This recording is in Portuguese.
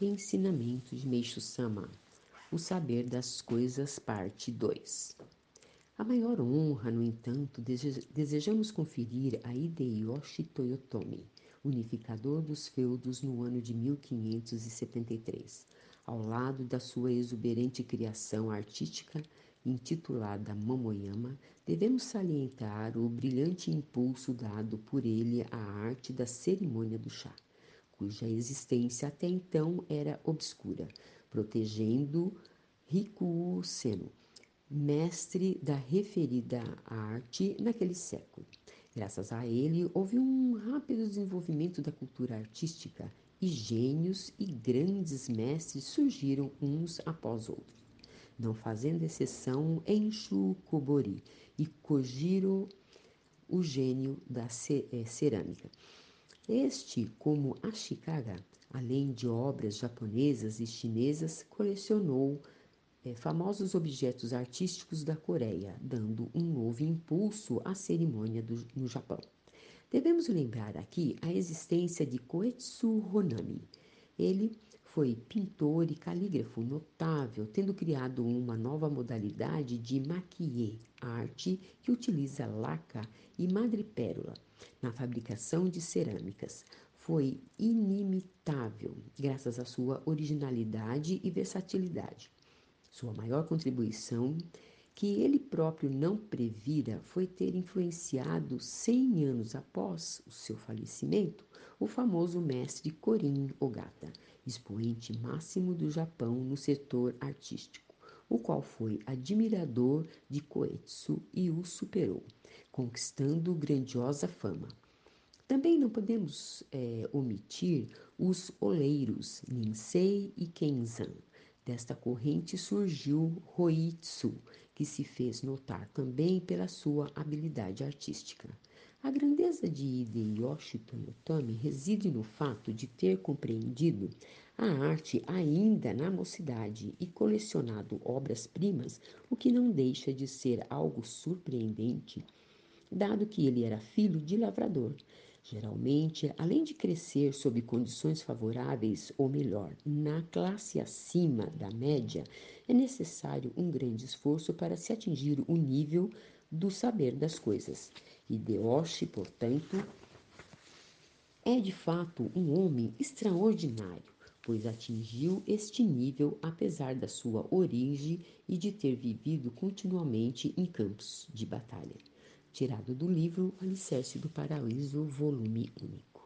Ensinamento de Meixo Sama O Saber das Coisas, Parte 2 A maior honra, no entanto, desejamos conferir a Hideyoshi Toyotomi, unificador dos feudos no ano de 1573, ao lado da sua exuberante criação artística intitulada Momoyama, devemos salientar o brilhante impulso dado por ele à arte da cerimônia do chá cuja existência até então era obscura, protegendo Rikuo Seno, mestre da referida arte naquele século. Graças a ele, houve um rápido desenvolvimento da cultura artística e gênios e grandes mestres surgiram uns após outros, não fazendo exceção Enshu Kobori e Kojiro, o gênio da eh, cerâmica. Este, como Ashikaga, além de obras japonesas e chinesas, colecionou é, famosos objetos artísticos da Coreia, dando um novo impulso à cerimônia do, no Japão. Devemos lembrar aqui a existência de Koetsu Honami. Ele foi pintor e calígrafo notável, tendo criado uma nova modalidade de maquie, arte que utiliza laca e madrepérola na fabricação de cerâmicas. Foi inimitável graças à sua originalidade e versatilidade. Sua maior contribuição, que ele próprio não previra, foi ter influenciado, cem anos após o seu falecimento, o famoso mestre Korin Ogata, expoente máximo do Japão no setor artístico, o qual foi admirador de Koetsu e o superou conquistando grandiosa fama. Também não podemos é, omitir os oleiros Ninsei e Kenzan. Desta corrente surgiu Hoitsu, que se fez notar também pela sua habilidade artística. A grandeza de Hideyoshi Toyotomi reside no fato de ter compreendido a arte ainda na mocidade e colecionado obras-primas, o que não deixa de ser algo surpreendente dado que ele era filho de lavrador. Geralmente, além de crescer sob condições favoráveis, ou melhor, na classe acima da média, é necessário um grande esforço para se atingir o nível do saber das coisas. Hideyoshi, portanto, é de fato um homem extraordinário, pois atingiu este nível apesar da sua origem e de ter vivido continuamente em campos de batalha tirado do livro Alicerce do Paraíso, volume único.